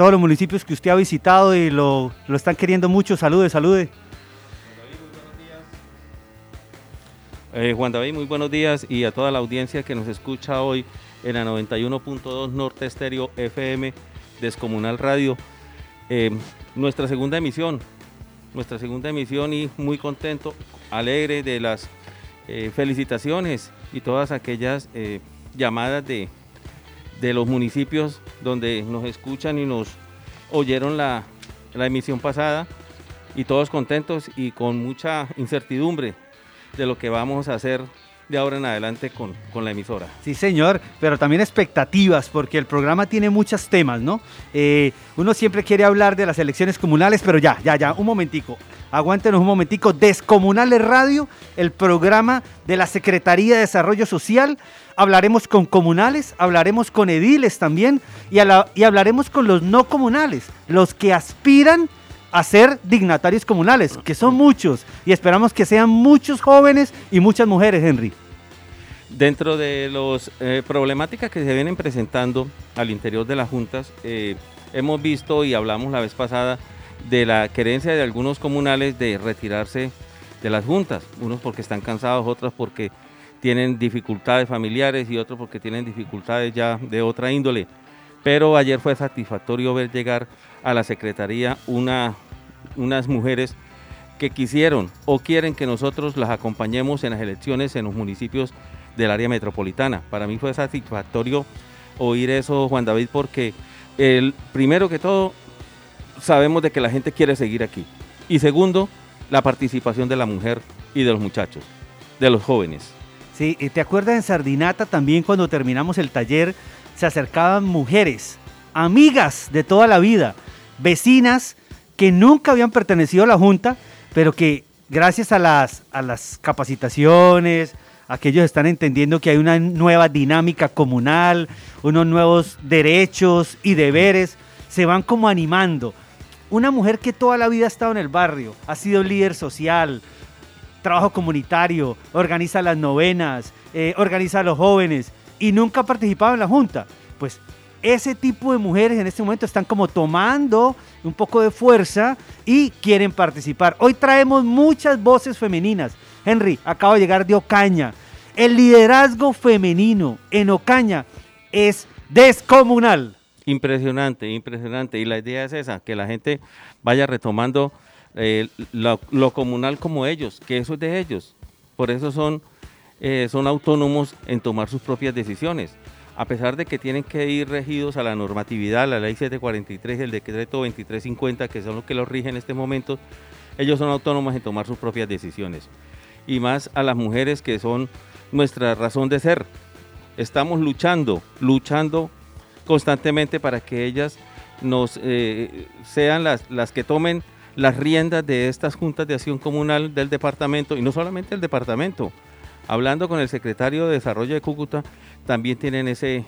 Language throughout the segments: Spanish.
todos los municipios que usted ha visitado y lo, lo están queriendo mucho. Salude, salude. Eh, Juan David, muy buenos días y a toda la audiencia que nos escucha hoy en la 91.2 Norte Estéreo FM Descomunal Radio. Eh, nuestra segunda emisión, nuestra segunda emisión y muy contento, alegre de las eh, felicitaciones y todas aquellas llamadas de, de los municipios donde nos escuchan y nos oyeron la, emisión pasada y todos contentos y con mucha incertidumbre de lo que vamos a hacer de ahora en adelante con, con, la emisora. Sí, señor, pero también expectativas, porque el programa tiene muchos temas, ¿no? Eh, uno siempre quiere hablar de las elecciones comunales, pero ya, ya, ya, un momentico, aguántenos un momentico. Descomunales Radio, el programa de la Secretaría de Desarrollo Social. Hablaremos con comunales, hablaremos con ediles también y, y hablaremos con los no comunales, los que aspiran a ser dignatarios comunales, que son muchos, y esperamos que sean muchos jóvenes y muchas mujeres, Henry. Dentro de las eh, problemáticas que se vienen presentando al interior de las juntas, eh, hemos visto y hablamos la vez pasada de la querencia de algunos comunales de retirarse de las juntas, unos porque están cansados, otros porque tienen dificultades familiares y otros porque tienen dificultades ya de otra índole. Pero ayer fue satisfactorio ver llegar a la Secretaría una, unas mujeres que quisieron o quieren que nosotros las acompañemos en las elecciones en los municipios del área metropolitana. Para mí fue satisfactorio oír eso, Juan David, porque el, primero que todo sabemos de que la gente quiere seguir aquí. Y segundo, la participación de la mujer y de los muchachos, de los jóvenes. Sí, ¿te acuerdas en Sardinata también cuando terminamos el taller se acercaban mujeres, amigas de toda la vida, vecinas que nunca habían pertenecido a la Junta, pero que gracias a las, a las capacitaciones, a que ellos están entendiendo que hay una nueva dinámica comunal, unos nuevos derechos y deberes, se van como animando. Una mujer que toda la vida ha estado en el barrio, ha sido líder social, trabajo comunitario, organiza las novenas, eh, organiza a los jóvenes y nunca ha participado en la Junta. Pues ese tipo de mujeres en este momento están como tomando un poco de fuerza y quieren participar. Hoy traemos muchas voces femeninas. Henry, acabo de llegar de Ocaña. El liderazgo femenino en Ocaña es descomunal. Impresionante, impresionante. Y la idea es esa, que la gente vaya retomando eh, lo, comunal como ellos, que eso es de ellos. Por eso son, eh, son autónomos en tomar sus propias decisiones a pesar de que tienen que ir regidos a la normatividad, la ley 743 y el decreto 2350, que son los que los rigen en este momento, ellos son autónomos en tomar sus propias decisiones. Y más a las mujeres que son nuestra razón de ser. Estamos luchando, luchando constantemente para que ellas nos eh, sean las, las que tomen las riendas de estas juntas de acción comunal del departamento y no solamente el departamento. Hablando con el secretario de Desarrollo de Cúcuta, también tienen ese,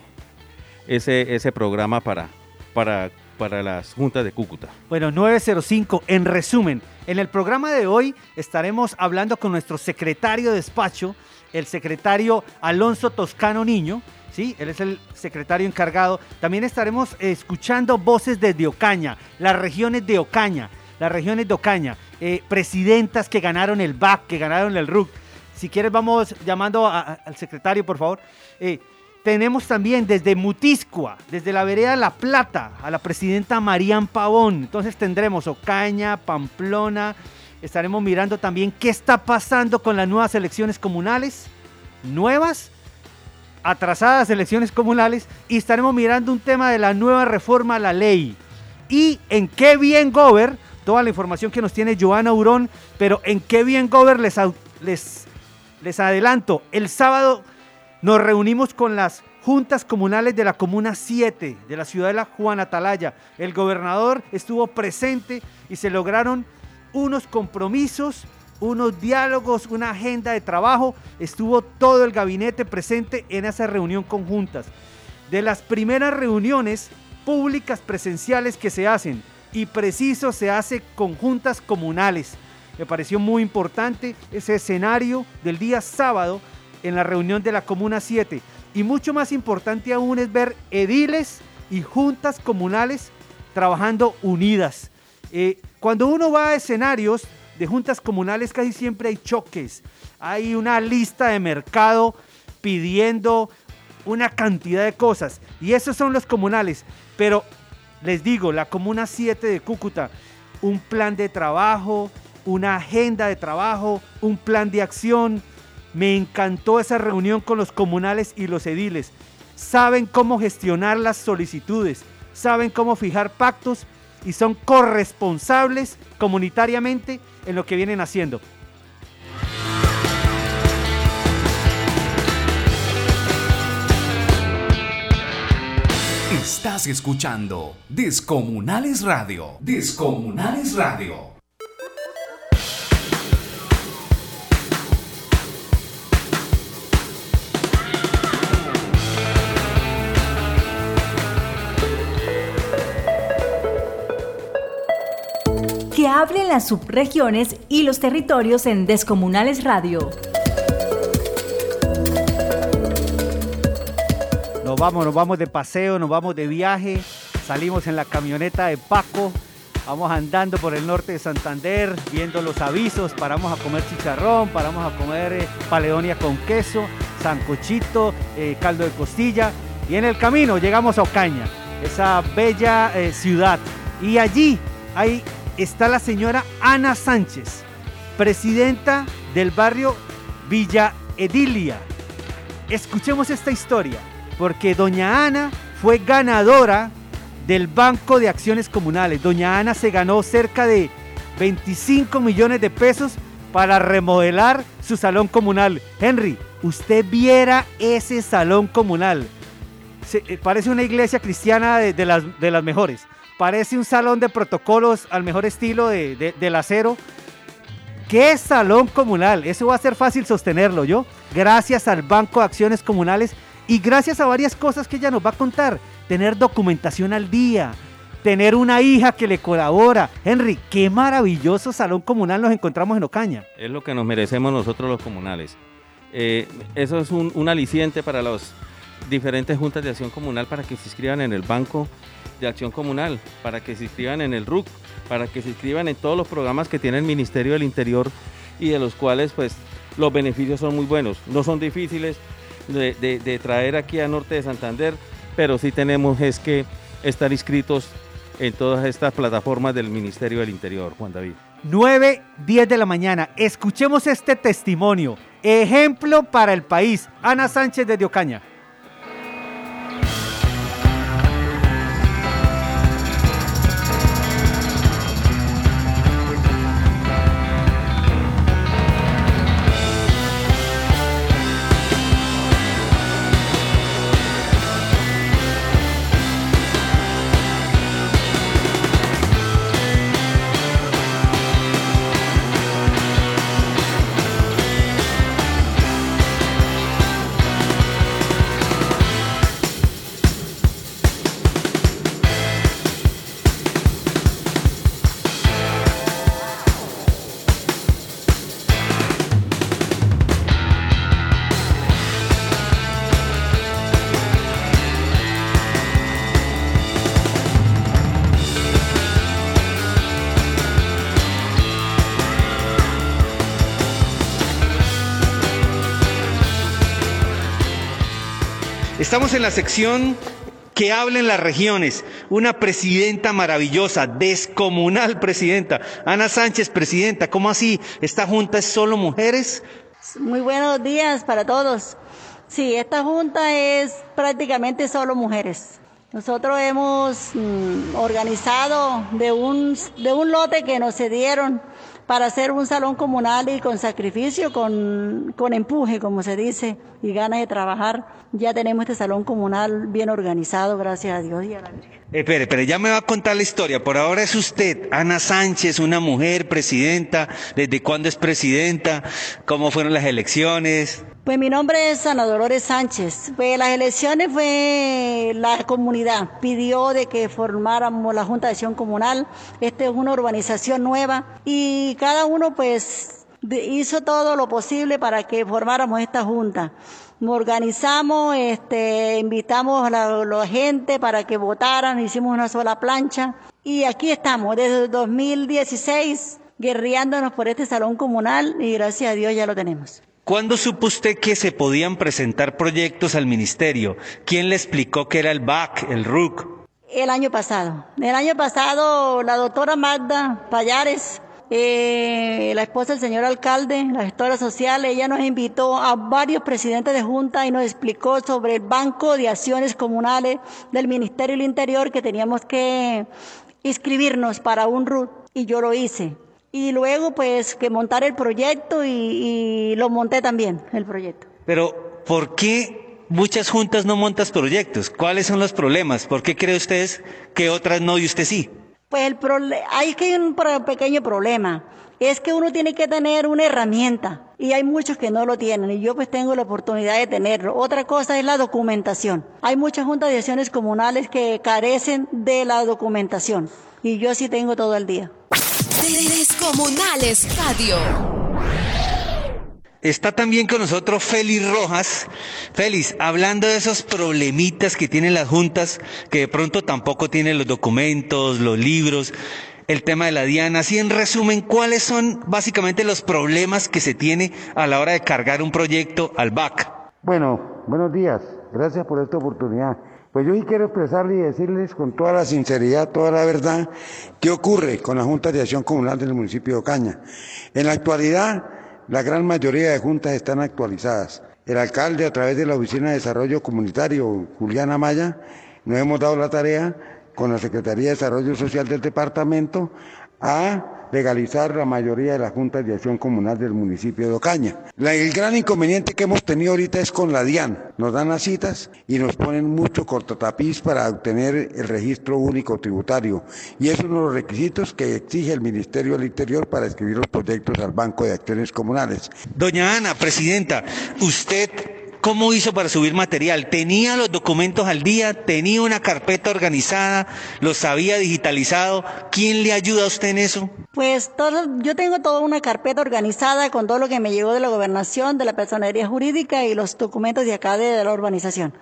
ese, ese programa para, para, para las juntas de Cúcuta. Bueno, 905, en resumen, en el programa de hoy estaremos hablando con nuestro secretario de despacho, el secretario Alonso Toscano Niño, ¿sí? Él es el secretario encargado. También estaremos escuchando voces desde Ocaña, las regiones de Ocaña, las regiones de Ocaña, eh, presidentas que ganaron el BAC, que ganaron el RUC. Si quieres vamos llamando al secretario, por favor. Eh, tenemos también desde Mutiscua, desde la vereda La Plata, a la presidenta Marían Pavón. Entonces tendremos Ocaña, Pamplona. Estaremos mirando también qué está pasando con las nuevas elecciones comunales, nuevas, atrasadas elecciones comunales, y estaremos mirando un tema de la nueva reforma a la ley. Y en qué bien gober, toda la información que nos tiene Joana Urón, pero en qué bien gober les, les, les adelanto, el sábado nos reunimos con las juntas comunales de la Comuna 7 de la ciudad de la Juan Atalaya. El gobernador estuvo presente y se lograron unos compromisos, unos diálogos, una agenda de trabajo. Estuvo todo el gabinete presente en esa reunión conjuntas. De las primeras reuniones públicas presenciales que se hacen y preciso se hace con juntas comunales. Me pareció muy importante ese escenario del día sábado en la reunión de la Comuna 7. Y mucho más importante aún es ver ediles y juntas comunales trabajando unidas. Eh, cuando uno va a escenarios de juntas comunales casi siempre hay choques, hay una lista de mercado pidiendo una cantidad de cosas y esos son los comunales, pero les digo, la Comuna 7 de Cúcuta, un plan de trabajo, una agenda de trabajo, un plan de acción. Me encantó esa reunión con los comunales y los ediles. Saben cómo gestionar las solicitudes, saben cómo fijar pactos y son corresponsables comunitariamente en lo que vienen haciendo. Estás escuchando Descomunales Radio. Descomunales Radio. Hablen las subregiones y los territorios en Descomunales Radio. Nos vamos, nos vamos de paseo, nos vamos de viaje, salimos en la camioneta de Paco, vamos andando por el norte de Santander, viendo los avisos, paramos a comer chicharrón, paramos a comer eh, paleonia con queso, sancochito, eh, caldo de costilla, y en el camino llegamos a Ocaña, esa bella eh, ciudad, y allí ahí está la señora Ana Sánchez, presidenta del barrio Villa Edilia. Escuchemos esta historia porque doña Ana fue ganadora del Banco de Acciones Comunales. Doña Ana se ganó cerca de 25 millones de pesos para remodelar su salón comunal. Henry, usted viera ese salón comunal. Eh, parece una iglesia cristiana de, las, mejores. Parece un salón de protocolos al mejor estilo de, del acero. ¿Qué salón comunal? Eso va a ser fácil sostenerlo yo. Gracias al Banco de Acciones Comunales y gracias a varias cosas que ella nos va a contar, tener documentación al día, tener una hija que le colabora. Henry, qué maravilloso salón comunal nos encontramos en Ocaña. Es lo que nos merecemos nosotros los comunales. Eh, eso es un, aliciente para las diferentes juntas de acción comunal para que se inscriban en el Banco de Acción Comunal, para que se inscriban en el RUC, para que se inscriban en todos los programas que tiene el Ministerio del Interior y de los cuales pues los beneficios son muy buenos. No son difíciles, de, traer aquí a Norte de Santander, pero sí tenemos es que estar inscritos en todas estas plataformas del Ministerio del Interior, Juan David. 9, 10 de la mañana. Escuchemos este testimonio. Ejemplo para el país. Ana Sánchez de Ocaña. Estamos en la sección que hablen las regiones. Una presidenta maravillosa, descomunal presidenta. Ana Sánchez, presidenta. ¿Cómo así? ¿Esta junta es solo mujeres? Muy buenos días para todos. Sí, esta junta es prácticamente solo mujeres. Nosotros hemos mm, organizado de un, de un lote que nos cedieron para hacer un salón comunal y con sacrificio, con, con empuje, como se dice, y ganas de trabajar. Ya tenemos este salón comunal bien organizado, gracias a Dios y a la Virgen. Espere, pero ya me va a contar la historia. Por ahora es usted, Ana Sánchez, una mujer presidenta. ¿Desde cuándo es presidenta? ¿Cómo fueron las elecciones? Pues mi nombre es Ana Dolores Sánchez. Pues las elecciones fue la comunidad pidió de que formáramos la Junta de Acción Comunal. Esta es una urbanización nueva y cada uno pues hizo todo lo posible para que formáramos esta junta. Organizamos, este, invitamos a la, la gente para que votaran, hicimos una sola plancha y aquí estamos desde 2016 guerreándonos por este salón comunal y gracias a Dios ya lo tenemos. ¿Cuándo supo usted que se podían presentar proyectos al ministerio? ¿Quién le explicó que era el BAC, el RUC? El año pasado. El año pasado la doctora Magda Payares, eh, la esposa del señor alcalde, la gestora social, ella nos invitó a varios presidentes de junta y nos explicó sobre el Banco de Acciones Comunales del Ministerio del Interior que teníamos que inscribirnos para un RUT y yo lo hice y luego pues que montar el proyecto y, y, lo monté también, el proyecto. Pero, ¿por qué muchas juntas no montas proyectos? ¿Cuáles son los problemas? ¿Por qué cree usted que otras no y usted sí? Pues el hay que un pequeño problema. Es que uno tiene que tener una herramienta y hay muchos que no lo tienen y yo pues tengo la oportunidad de tenerlo. Otra cosa es la documentación. Hay muchas juntas de acciones comunales que carecen de la documentación y yo sí tengo todo el día. Descomunales Radio. Está también con nosotros Félix Rojas. Félix, hablando de esos problemitas que tienen las juntas, que de pronto tampoco tienen los documentos, los libros, el tema de la Diana. Así en resumen, ¿cuáles son básicamente los problemas que se tiene a la hora de cargar un proyecto al BAC? Bueno, buenos días. Gracias por esta oportunidad. Pues yo hoy quiero expresarle y decirles con toda la sinceridad, toda la verdad, qué ocurre con la Junta de Acción Comunal del municipio de Ocaña. En la actualidad, la gran mayoría de juntas están actualizadas. El alcalde, a través de la Oficina de Desarrollo Comunitario, Juliana Maya, nos hemos dado la tarea con la Secretaría de Desarrollo Social del departamento a legalizar la mayoría de las juntas de acción comunal del municipio de Ocaña. La, el gran inconveniente que hemos tenido ahorita es con la DIAN. Nos dan las citas y nos ponen mucho cortotapiz para obtener el registro único tributario. Y es uno de los requisitos que exige el Ministerio del Interior para escribir los proyectos al Banco de Acciones Comunales. Doña Ana, presidenta, usted ¿Cómo hizo para subir material? ¿Tenía los documentos al día? ¿Tenía una carpeta organizada? ¿Los había digitalizado? ¿Quién le ayuda a usted en eso? Pues todo, yo tengo toda una carpeta organizada con todo lo que me llegó de la gobernación, de la personería jurídica y los documentos de acá de, la urbanización.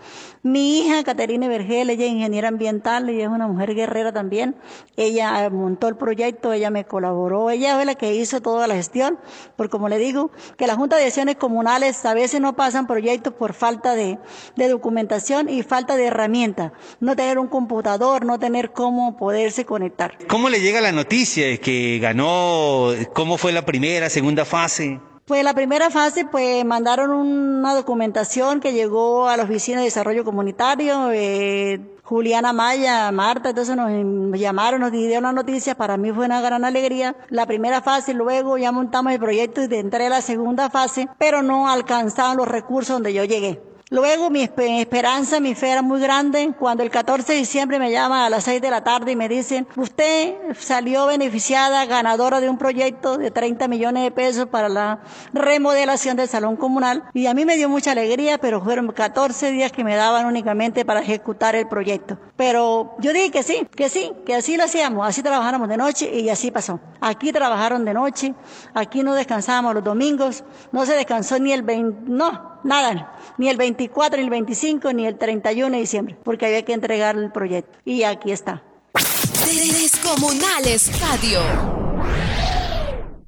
Mi hija, Caterina Vergel, ella es ingeniera ambiental, ella es una mujer guerrera también. Ella montó el proyecto, ella me colaboró, ella fue la que hizo toda la gestión, porque como le digo, que la Junta de Acciones Comunales a veces no pasan proyectos por falta de, de documentación y falta de herramientas. No tener un computador, no tener cómo poderse conectar. ¿Cómo le llega la noticia de que ganó? ¿Cómo fue la primera, segunda fase? Pues la primera fase, pues mandaron una documentación que llegó a la Oficina de Desarrollo Comunitario, eh, Juliana Maya, Marta, entonces nos llamaron, nos dieron la noticia, para mí fue una gran alegría. La primera fase, luego ya montamos el proyecto y entré a la segunda fase, pero no alcanzaban los recursos donde yo llegué. Luego mi esperanza, mi fe era muy grande. Cuando el 14 de diciembre me llaman a las 6 de la tarde y me dicen, usted salió beneficiada, ganadora de un proyecto de 30 millones de pesos para la remodelación del salón comunal. Y a mí me dio mucha alegría, pero fueron 14 días que me daban únicamente para ejecutar el proyecto. Pero yo dije que sí, que sí, que así lo hacíamos, así trabajáramos de noche y así pasó. Aquí trabajaron de noche, aquí no descansábamos los domingos, no se descansó ni el 20, no, nada, ni el 24, ni el 25, ni el 31 de diciembre, porque había que entregar el proyecto. Y aquí está. Descomunales Radio.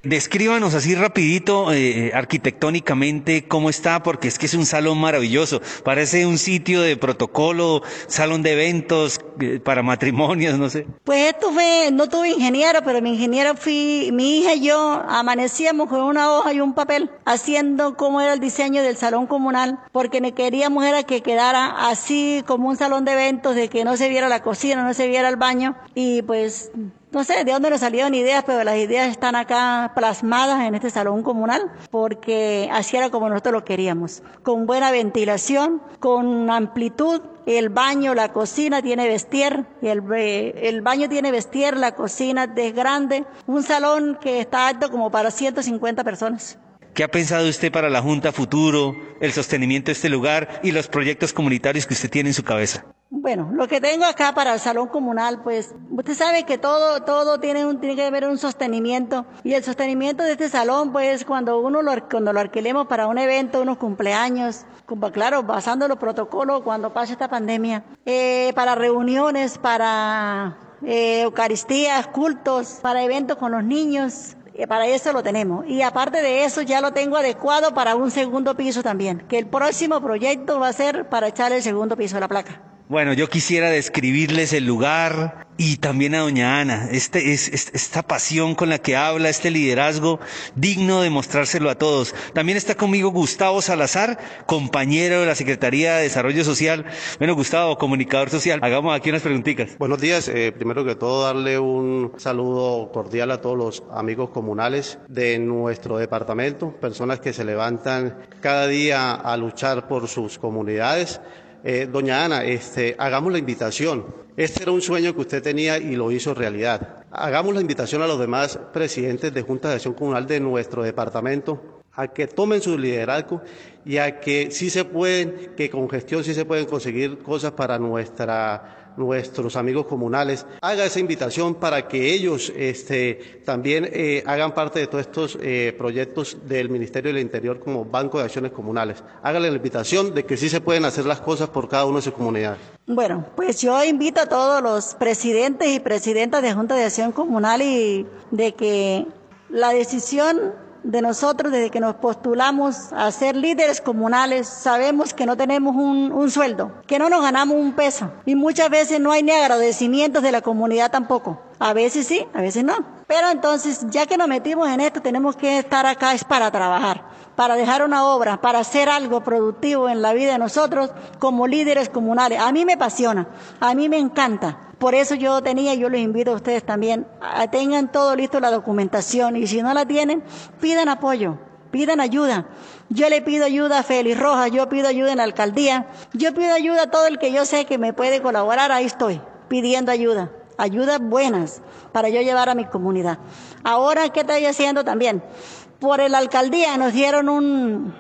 Descríbanos así rapidito, eh, arquitectónicamente, cómo está, porque es que es un salón maravilloso. Parece un sitio de protocolo, salón de eventos eh, para matrimonios, no sé. Pues esto fue, no tuve ingeniero, pero mi ingeniero fui, mi hija y yo amanecíamos con una hoja y un papel haciendo cómo era el diseño del salón comunal, porque me queríamos era que quedara así como un salón de eventos, de que no se viera la cocina, no se viera el baño, y pues no sé de dónde nos salieron ideas, pero las ideas están acá plasmadas en este salón comunal, porque así era como nosotros lo queríamos, con buena ventilación, con amplitud, el baño, la cocina tiene vestier, el, el baño tiene vestier, la cocina es grande, un salón que está alto como para 150 personas. ¿Qué ha pensado usted para la Junta futuro, el sostenimiento de este lugar y los proyectos comunitarios que usted tiene en su cabeza? Bueno, lo que tengo acá para el salón comunal, pues usted sabe que todo, todo tiene, un, tiene que haber un sostenimiento y el sostenimiento de este salón, pues cuando uno lo, cuando lo alquilemos para un evento, unos cumpleaños, claro, basando los protocolos cuando pase esta pandemia, eh, para reuniones, para eh, Eucaristías, cultos, para eventos con los niños, para eso lo tenemos. Y aparte de eso, ya lo tengo adecuado para un segundo piso también. Que el próximo proyecto va a ser para echar el segundo piso de la placa. Bueno, yo quisiera describirles el lugar y también a doña Ana, este, es, esta pasión con la que habla, este liderazgo digno de mostrárselo a todos. También está conmigo Gustavo Salazar, compañero de la Secretaría de Desarrollo Social. Bueno, Gustavo, comunicador social, hagamos aquí unas preguntitas. Buenos días, eh, primero que todo darle un saludo cordial a todos los amigos comunales de nuestro departamento, personas que se levantan cada día a luchar por sus comunidades eh, doña Ana, este, hagamos la invitación. Este era un sueño que usted tenía y lo hizo realidad. Hagamos la invitación a los demás presidentes de Junta de Acción Comunal de nuestro departamento a que tomen su liderazgo y a que sí se pueden, que con gestión sí se pueden conseguir cosas para nuestra nuestros amigos comunales, haga esa invitación para que ellos este, también eh, hagan parte de todos estos eh, proyectos del Ministerio del Interior como Banco de Acciones Comunales. Hágale la invitación de que sí se pueden hacer las cosas por cada una de sus comunidades. Bueno, pues yo invito a todos los presidentes y presidentas de Junta de Acción Comunal y de que la decisión de nosotros desde que nos postulamos a ser líderes comunales, sabemos que no tenemos un, sueldo, que no nos ganamos un peso y muchas veces no hay ni agradecimientos de la comunidad tampoco. A veces sí, a veces no. Pero entonces, ya que nos metimos en esto, tenemos que estar acá es para trabajar, para dejar una obra, para hacer algo productivo en la vida de nosotros como líderes comunales. A mí me apasiona, a mí me encanta. Por eso yo tenía, yo les invito a ustedes también, a, tengan todo listo la documentación y si no la tienen, pidan apoyo, pidan ayuda. Yo le pido ayuda a Félix Rojas, yo pido ayuda en la alcaldía, yo pido ayuda a todo el que yo sé que me puede colaborar, ahí estoy, pidiendo ayuda, ayudas buenas para yo llevar a mi comunidad. Ahora, ¿qué estoy haciendo también? Por la alcaldía nos dieron un,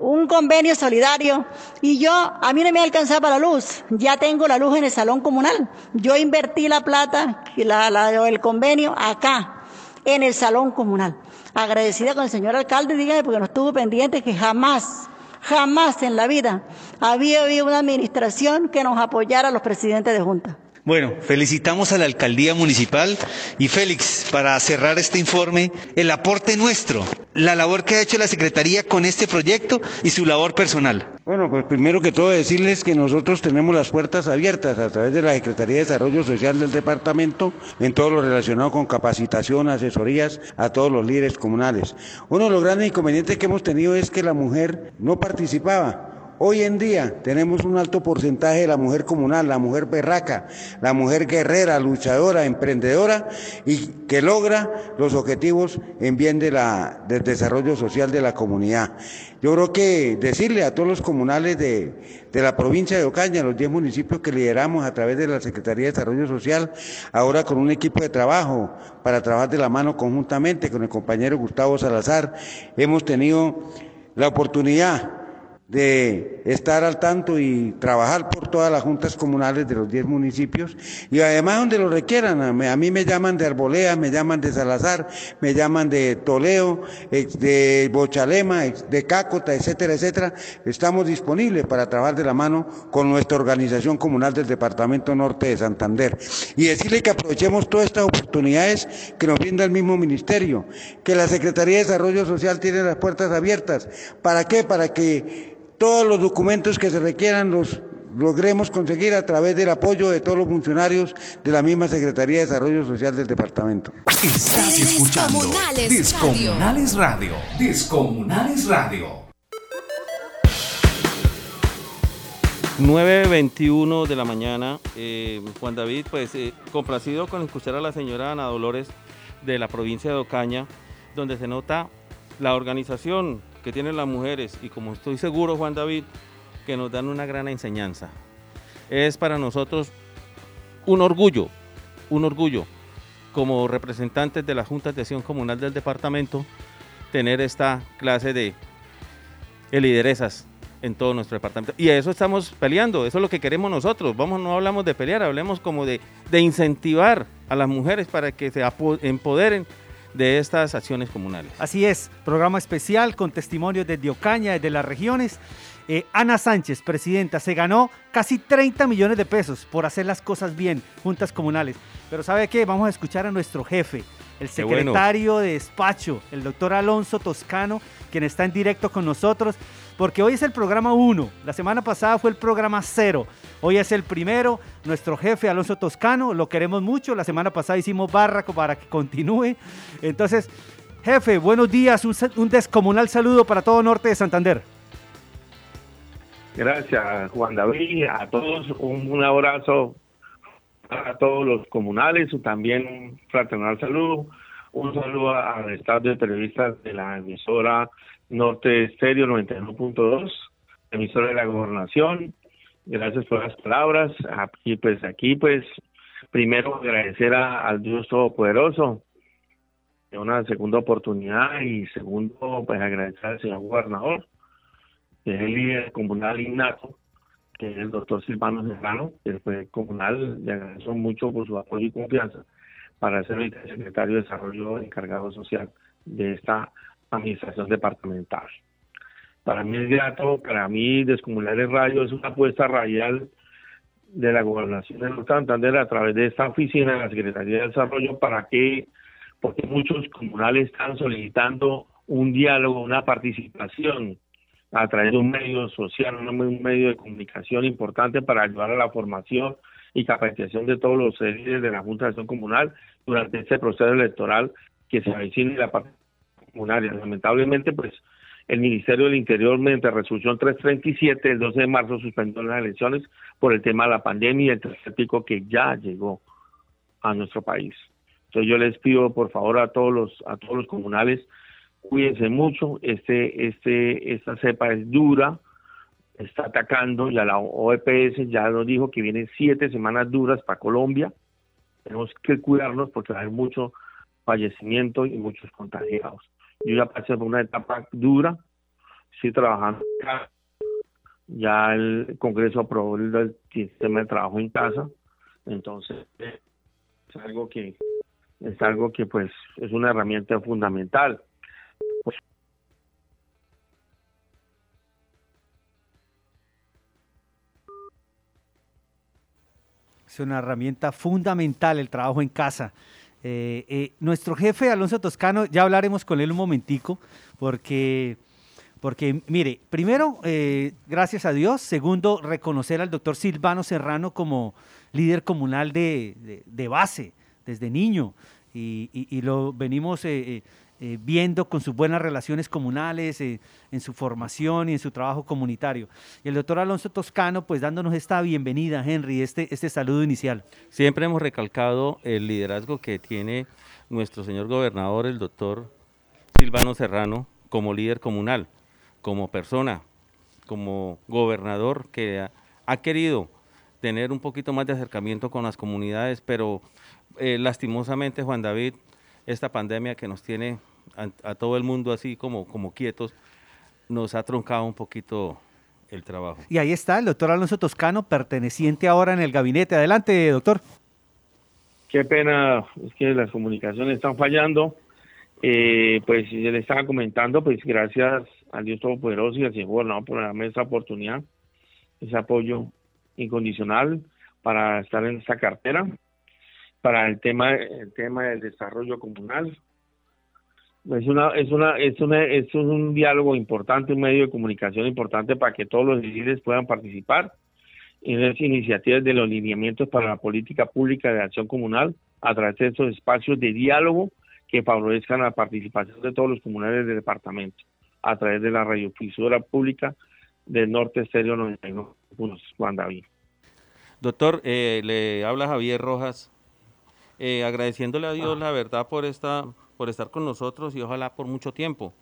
un convenio solidario y yo, a mí no me alcanzaba la luz, ya tengo la luz en el salón comunal. Yo invertí la plata, la, la, el convenio acá, en el salón comunal. Agradecida con el señor alcalde, dígame, porque no estuvo pendiente que jamás, jamás en la vida había habido una administración que nos apoyara a los presidentes de junta. Bueno, felicitamos a la alcaldía municipal y Félix, para cerrar este informe, el aporte nuestro, la labor que ha hecho la Secretaría con este proyecto y su labor personal. Bueno, pues primero que todo decirles que nosotros tenemos las puertas abiertas a través de la Secretaría de Desarrollo Social del departamento en todo lo relacionado con capacitación, asesorías a todos los líderes comunales. Uno de los grandes inconvenientes que hemos tenido es que la mujer no participaba Hoy en día tenemos un alto porcentaje de la mujer comunal, la mujer berraca, la mujer guerrera, luchadora, emprendedora y que logra los objetivos en bien de la, del desarrollo social de la comunidad. Yo creo que decirle a todos los comunales de, de la provincia de Ocaña, los 10 municipios que lideramos a través de la Secretaría de Desarrollo Social, ahora con un equipo de trabajo para trabajar de la mano conjuntamente con el compañero Gustavo Salazar, hemos tenido la oportunidad de estar al tanto y trabajar por todas las juntas comunales de los 10 municipios y además donde lo requieran. A mí me llaman de Arbolea, me llaman de Salazar, me llaman de Toleo, de Bochalema, de Cácota, etcétera, etcétera. Estamos disponibles para trabajar de la mano con nuestra organización comunal del Departamento Norte de Santander. Y decirle que aprovechemos todas estas oportunidades que nos brinda el mismo ministerio, que la Secretaría de Desarrollo Social tiene las puertas abiertas. ¿Para qué? Para que todos los documentos que se requieran los logremos conseguir a través del apoyo de todos los funcionarios de la misma Secretaría de Desarrollo Social del departamento. Estás escuchando Descomunales Radio. Descomunales Radio. 9.21 de la mañana, eh, Juan David, pues eh, complacido con escuchar a la señora Ana Dolores de la provincia de Ocaña, donde se nota la organización que tienen las mujeres y como estoy seguro, Juan David, que nos dan una gran enseñanza. Es para nosotros un orgullo, un orgullo como representantes de la Junta de Acción Comunal del departamento, tener esta clase de, lideresas en todo nuestro departamento. Y eso estamos peleando, eso es lo que queremos nosotros. Vamos, no hablamos de pelear, hablemos como de, de incentivar a las mujeres para que se empoderen de estas acciones comunales. Así es, programa especial con testimonios desde Ocaña, desde las regiones. Eh, Ana Sánchez, presidenta, se ganó casi 30 millones de pesos por hacer las cosas bien, juntas comunales. Pero ¿sabe qué? Vamos a escuchar a nuestro jefe, el secretario de despacho, el doctor Alonso Toscano, quien está en directo con nosotros, porque hoy es el programa 1, la semana pasada fue el programa 0, hoy es el primero, nuestro jefe Alonso Toscano, lo queremos mucho, la semana pasada hicimos barraco para que continúe, entonces, jefe, buenos días, un descomunal saludo para todo Norte de Santander. Gracias, Juan David. A todos. Un, abrazo a todos los comunales, también un fraternal saludo. Un saludo al staff de periodistas de la emisora Norte Estéreo 91.2, emisora de la Gobernación. Gracias por las palabras. Aquí, pues, aquí, pues, primero agradecer al Dios Todopoderoso de una segunda oportunidad y segundo, pues, agradecer al señor gobernador que es el líder comunal innato, que es el doctor Silvano Serrano, que fue comunal, le agradezco mucho por su apoyo y confianza para ser el secretario de Desarrollo encargado social de esta administración departamental. Para mí es grato, para mí Descomunales Radio es una apuesta radial de la gobernación de Santander a través de esta oficina de la Secretaría de Desarrollo para que, porque muchos comunales están solicitando un diálogo, una participación a través de un medio social, un medio de comunicación importante para ayudar a la formación y capacitación de todos los líderes de la Junta de Acción Comunal durante este proceso electoral que se avecina en la comunal. Lamentablemente, pues el Ministerio del Interior, mediante resolución 337 del 12 de marzo, suspendió las elecciones por el tema de la pandemia y el tercer que ya llegó a nuestro país. Entonces yo les pido por favor a todos los a todos los comunales cuídense mucho, este, este, esta cepa es dura, está atacando, ya la OEPS ya nos dijo que vienen siete semanas duras para Colombia, tenemos que cuidarnos porque va a haber mucho fallecimiento y muchos contagiados. Yo ya pasé por una etapa dura, estoy trabajando ya el Congreso aprobó el sistema de trabajo en casa, entonces es algo que es algo que pues es una herramienta fundamental es una herramienta fundamental el trabajo en casa. Eh, eh, nuestro jefe Alonso Toscano, ya hablaremos con él un momentico, porque, porque mire, primero, eh, gracias a Dios, segundo, reconocer al doctor Silvano Serrano como líder comunal de, base desde niño, y, lo venimos eh, viendo con sus buenas relaciones comunales, eh, en su formación y en su trabajo comunitario. Y el doctor Alonso Toscano, pues dándonos esta bienvenida, Henry, este, este saludo inicial. Siempre hemos recalcado el liderazgo que tiene nuestro señor gobernador, el doctor Silvano Serrano, como líder comunal, como persona, como gobernador que ha, querido tener un poquito más de acercamiento con las comunidades, pero eh, lastimosamente, Juan David, esta pandemia que nos tiene a, todo el mundo así como, como quietos, nos ha troncado un poquito el trabajo. Y ahí está el doctor Alonso Toscano, perteneciente ahora en el gabinete. Adelante, doctor. Qué pena, es que las comunicaciones están fallando. Eh, pues ya le estaba comentando, pues gracias al Dios Todopoderoso y al señor gobernador por darme esa oportunidad, ese apoyo incondicional para estar en esta cartera, para el tema, el tema del desarrollo comunal, es una es una es una es un diálogo importante un medio de comunicación importante para que todos los líderes puedan participar en las iniciativas de los lineamientos para la política pública de acción comunal a través de estos espacios de diálogo que favorezcan la participación de todos los comunales del departamento a través de la radiofusora pública del Norte Estéreo 91 Juan David. Doctor, eh, le habla Javier Rojas, eh, agradeciéndole a Dios la verdad por esta por estar con nosotros y ojalá por mucho tiempo.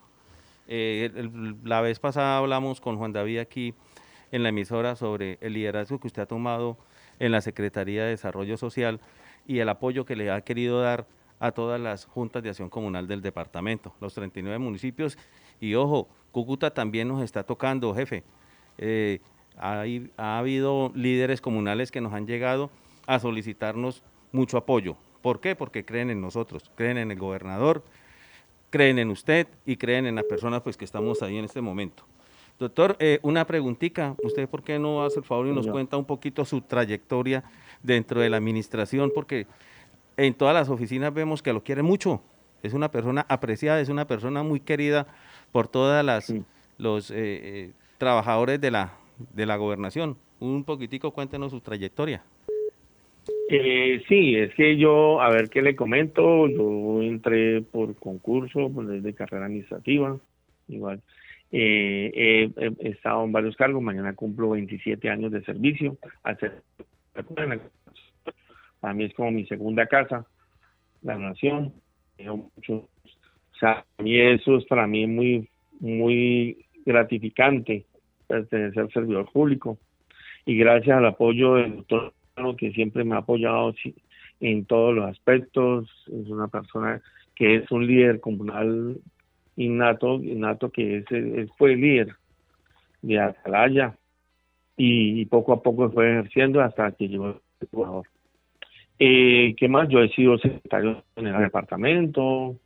Eh, la vez pasada hablamos con Juan David aquí en la emisora sobre el liderazgo que usted ha tomado en la Secretaría de Desarrollo Social y el apoyo que le ha querido dar a todas las juntas de acción comunal del departamento, los 39 municipios. Y ojo, Cúcuta también nos está tocando, jefe. Eh, ha habido líderes comunales que nos han llegado a solicitarnos mucho apoyo. ¿Por qué? Porque creen en nosotros, creen en el gobernador, creen en usted y creen en las personas pues, que estamos ahí en este momento. Doctor, eh, una preguntita. ¿Usted por qué no hace el favor y nos cuenta un poquito su trayectoria dentro de la administración? Porque en todas las oficinas vemos que lo quiere mucho. Es una persona apreciada, es una persona muy querida por todas las los eh, eh, trabajadores de la de la gobernación. Un poquitico, cuéntenos su trayectoria. Eh, sí, es que yo, a ver qué le comento, yo entré por concurso, pues de carrera administrativa, igual. Eh, he, estado en varios cargos, mañana cumplo 27 años de servicio. Para mí es como mi segunda casa, la nación. O sea, a mí eso es para mí muy, muy gratificante pertenecer al servidor público. Y gracias al apoyo del doctor que siempre me ha apoyado en todos los aspectos, es una persona que es un líder comunal innato, innato que es, él fue líder de Atalaya y, poco a poco fue ejerciendo hasta que llegó el jugador. Eh, ¿Qué más? Yo he sido secretario en el departamento,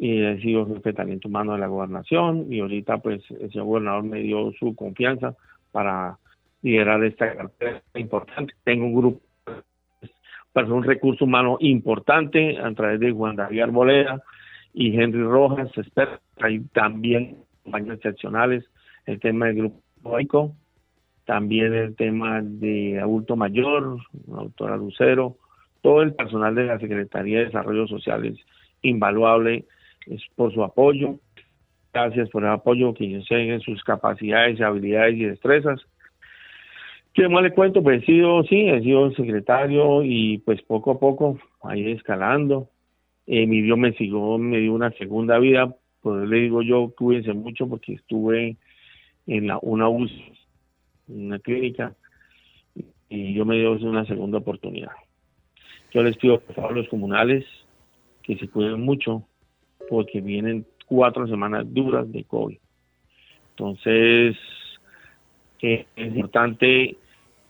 y he sido jefe de talento humano de la gobernación y ahorita pues el señor gobernador me dio su confianza para liderar esta cartera importante. Tengo un grupo para un recurso humano importante a través de Juan David Arboleda y Henry Rojas, hay también compañías excepcionales, el tema del grupo OICO, también el tema de adulto mayor, la doctora Lucero, todo el personal de la Secretaría de Desarrollo Social es invaluable es por su apoyo. Gracias por el apoyo que yo sé en sus capacidades, habilidades y destrezas. ¿Qué más le cuento? Pues he sido, sí, he sido secretario y pues poco a poco ahí escalando. Eh, mi Dios me siguió, me dio una segunda vida, pues le digo yo, cuídense mucho porque estuve en la, una UCI, una clínica, y yo me dio una segunda oportunidad. Yo les pido por favor a los comunales que se cuiden mucho, porque vienen cuatro semanas duras de COVID. Entonces, es importante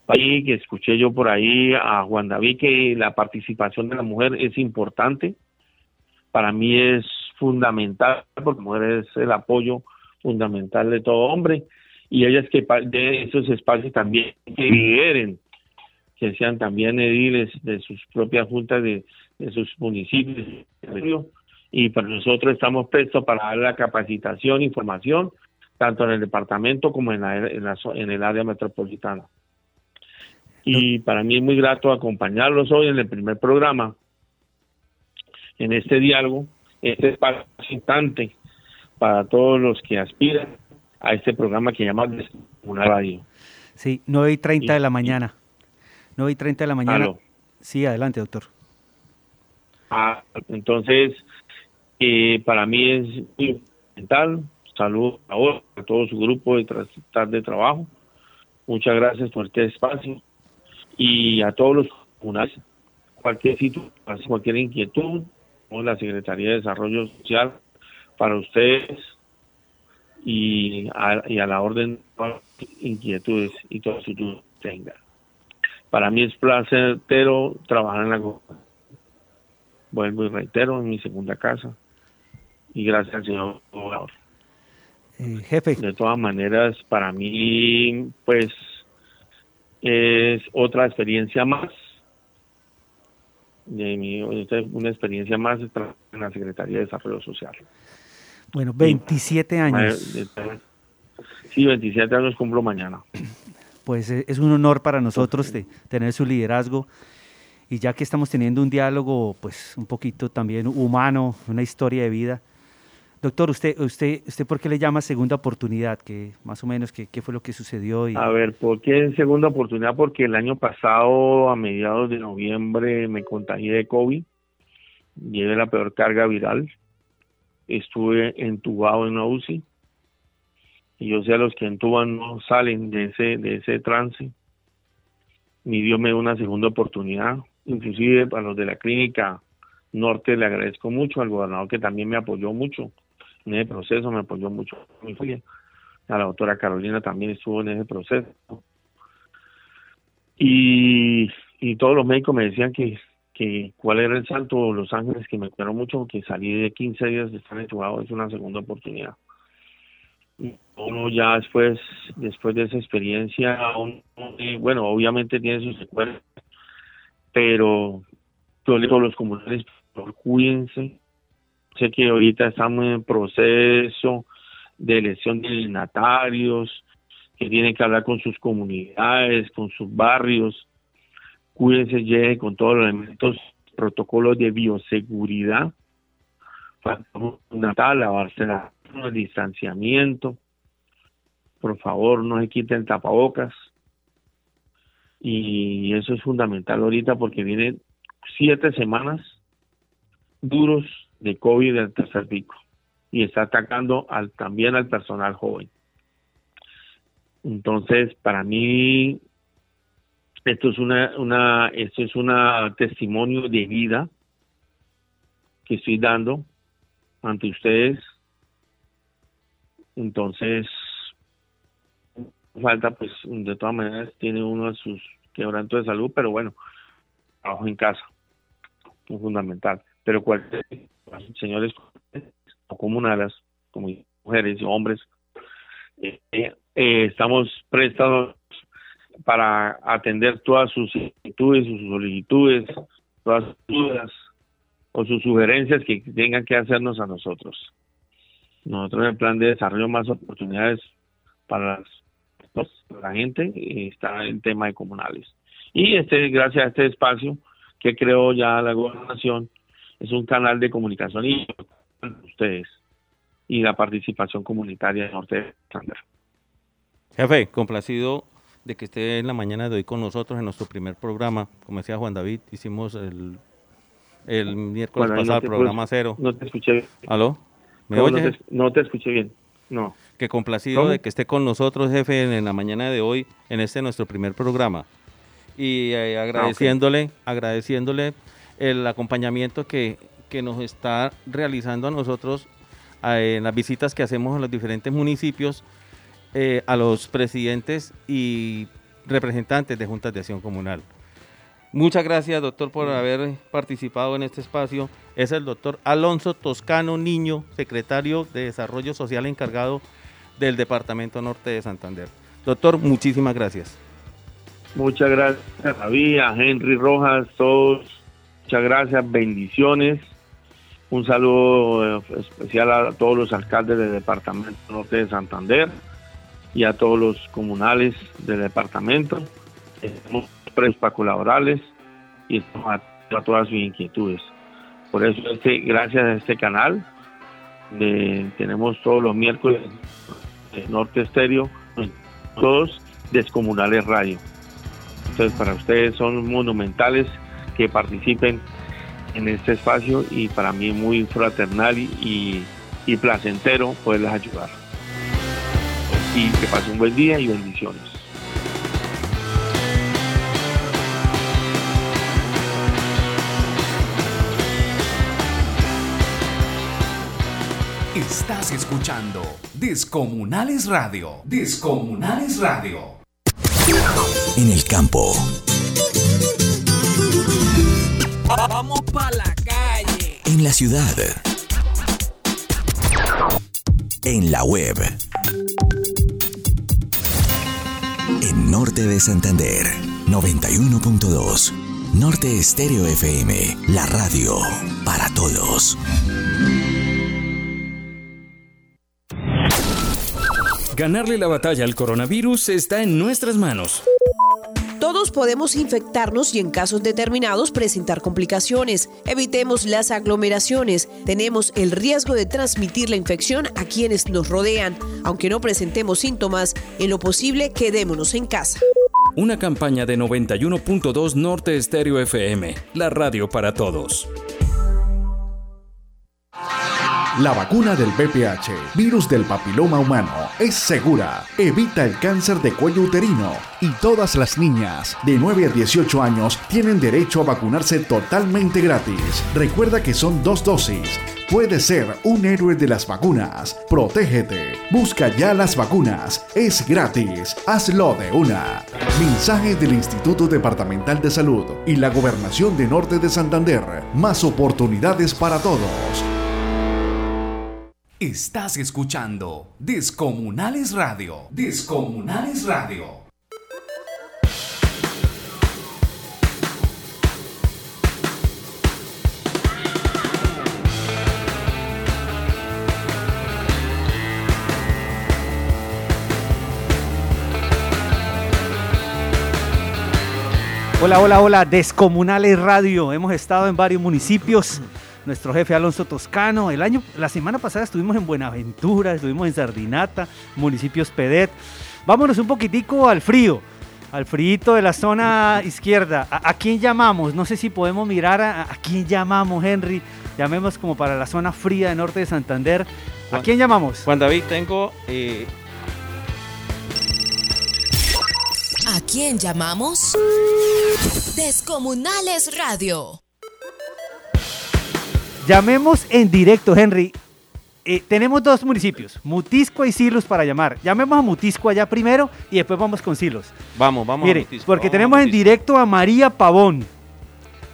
ahí que escuché yo por ahí a Juan David que la participación de la mujer es importante. Para mí es fundamental porque la mujer es el apoyo fundamental de todo hombre y ellas que de esos espacios también que lideren, que sean también ediles de sus propias juntas de, de sus municipios y para nosotros estamos prestos para dar la capacitación, información, tanto en el departamento como en, la, en, el área metropolitana. Y para mí es muy grato acompañarlos hoy en el primer programa, en este diálogo, este espacio instante para todos los que aspiran a este programa que llama una radio. Sí, 9 y 30 de la mañana. 9 y 30 de la mañana. Sí, adelante, doctor. Ah, entonces, eh, para mí es fundamental. Saludos a, todo su grupo de, de trabajo. Muchas gracias por este espacio. Y a todos los comunales, cualquier sitio, cualquier inquietud, con la Secretaría de Desarrollo Social para ustedes y a, la orden de inquietudes y todo su que tenga. Para mí es placentero trabajar en la Vuelvo y reitero, en mi segunda casa y gracias al señor gobernador. Eh, jefe. De todas maneras, para mí, pues, es otra experiencia más. De mi, una experiencia más en la Secretaría de Desarrollo Social. Bueno, 27 años. Sí, 27 años cumplo mañana. Pues eh, es un honor para nosotros de tener su liderazgo y ya que estamos teniendo un diálogo, pues un poquito también humano, una historia de vida, Doctor, usted, usted, usted, ¿por qué le llama segunda oportunidad? ¿Qué, más o menos, qué, qué fue lo que sucedió? A ver, ¿por qué segunda oportunidad? Porque el año pasado, a mediados de noviembre, me contagié de COVID, llevé la peor carga viral, estuve entubado en una UCI, y yo sé a los que entuban no salen de ese, de ese trance. Mi Dios me dio una segunda oportunidad, inclusive para los de la clínica Norte le agradezco mucho, al gobernador que también me apoyó mucho en ese proceso, me apoyó mucho mi familia. A la doctora Carolina también estuvo en ese proceso. Y, y todos los médicos me decían que, que cuál era el salto Los Ángeles, que me cuidaron mucho, porque salí de 15 días de estar entubado, es una segunda oportunidad. Uno ya después, después de esa experiencia, bueno, obviamente tiene sus secuelas, pero todos los comunales, cuídense. Sé que ahorita estamos en proceso de elección de dignatarios, que tienen que hablar con sus comunidades, con sus barrios. Cuídense, lleguen con todos los elementos, protocolos de bioseguridad. Natal, lavarse la el distanciamiento. Por favor, no se quiten tapabocas. Y eso es fundamental ahorita porque vienen siete semanas duros de COVID del tercer pico y está atacando al, también al personal joven. Entonces, para mí, esto es una, una, esto es una testimonio de vida que estoy dando ante ustedes. Entonces, falta, pues, de todas maneras, tiene uno de sus quebrantos de salud, pero bueno, trabajo en casa, es fundamental. Pero cualquier, señores o comunales, como mujeres y hombres, eh, eh, estamos prestados para atender todas sus inquietudes, sus solicitudes, todas sus dudas o sus sugerencias que tengan que hacernos a nosotros. Nosotros en el plan de desarrollo más oportunidades para la gente está el tema de comunales. Y este, gracias a este espacio que creó ya la gobernación, es un canal de comunicación y ustedes y la participación comunitaria de Norte de Santander. Jefe, complacido de que esté en la mañana de hoy con nosotros en nuestro primer programa. Como decía Juan David, hicimos el, el miércoles pasado el programa cero. No te escuché bien. ¿Aló? ¿Me no, oye? No te, escuché bien. No. Que complacido de que esté con nosotros, jefe, en, la mañana de hoy, en este nuestro primer programa. Y eh, ah, agradeciéndole, agradeciéndole el acompañamiento que, que nos está realizando a nosotros en las visitas que hacemos en los diferentes municipios eh, a los presidentes y representantes de juntas de acción comunal. Muchas gracias, doctor, por haber participado en este espacio. Es el doctor Alonso Toscano Niño, secretario de Desarrollo Social encargado del Departamento Norte de Santander. Doctor, muchísimas gracias. Muchas gracias, a Henry Rojas, todos. Muchas gracias, bendiciones. Un saludo eh, especial a todos los alcaldes del Departamento Norte de Santander y a todos los comunales del departamento. Estamos prestos para colaborarles y estamos a, todas sus inquietudes. Por eso, este, gracias a este canal, tenemos todos los miércoles Norte Estéreo, todos Descomunales Radio. Entonces, para ustedes son monumentales que participen en este espacio y para mí muy fraternal y, y placentero poderles ayudar. Y que pasen un buen día y bendiciones. Estás escuchando Descomunales Radio. Descomunales Radio. En el campo Vamos pa' la calle. En la ciudad. En la web. En Norte de Santander, 91.2. Norte Estéreo FM, la radio para todos. Ganarle la batalla al coronavirus está en nuestras manos. Todos podemos infectarnos y en casos determinados presentar complicaciones. Evitemos las aglomeraciones. Tenemos el riesgo de transmitir la infección a quienes nos rodean. Aunque no presentemos síntomas, en lo posible quedémonos en casa. Una campaña de 91.2 Norte Estéreo FM, la radio para todos. La vacuna del BPH, virus del papiloma humano, es segura. Evita el cáncer de cuello uterino y todas las niñas de 9 a 18 años tienen derecho a vacunarse totalmente gratis. Recuerda que son dos dosis. Puedes ser un héroe de las vacunas. Protégete. Busca ya las vacunas. Es gratis. Hazlo de una. Mensaje del Instituto Departamental de Salud y la Gobernación de Norte de Santander. Más oportunidades para todos. Estás escuchando Descomunales Radio. Descomunales Radio. Hola, hola, hola, Descomunales Radio. Hemos estado en varios municipios. Nuestro jefe Alonso Toscano. El año, la semana pasada estuvimos en Buenaventura, estuvimos en Sardinata, municipios Pedet. Vámonos un poquitico al frío, al frío de la zona izquierda. ¿A, quién llamamos? No sé si podemos mirar a, quién llamamos, Henry. Llamemos como para la zona fría de norte de Santander. ¿A quién llamamos? Juan David, tengo eh, ¿A quién llamamos? Descomunales Radio. Llamemos en directo, Henry. Eh, tenemos dos municipios, Mutisco y Silos para llamar. Llamemos a Mutisco allá primero y después vamos con Silos. Vamos, vamos Mire, porque tenemos en directo a María Pavón.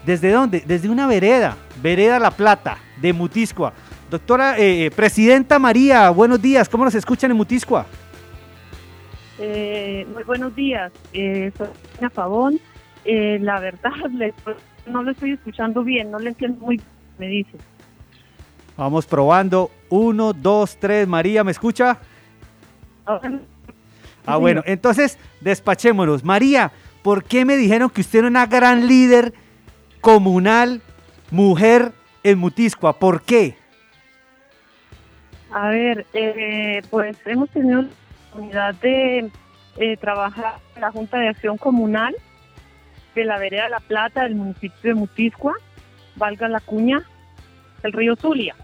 ¿Desde dónde? Desde una vereda, Vereda La Plata, de Mutiscoa. Doctora, eh, eh, Presidenta María, buenos días. ¿Cómo nos escuchan en Mutiscoa? Eh, muy buenos días, eh, soy Ana Pavón. Eh, la verdad, no lo estoy escuchando bien, no le entiendo muy bien, me dice. Vamos probando. Uno, dos, tres. María, ¿me escucha? Ah, bueno, entonces despachémonos. María, ¿por qué me dijeron que usted era una gran líder comunal, mujer en Mutiscoa? ¿Por qué? A ver, eh, pues hemos tenido oportunidad de eh, trabajar en la Junta de Acción Comunal de la Vereda de La Plata del municipio de Mutiscua, valga la cuña, el río Zulia.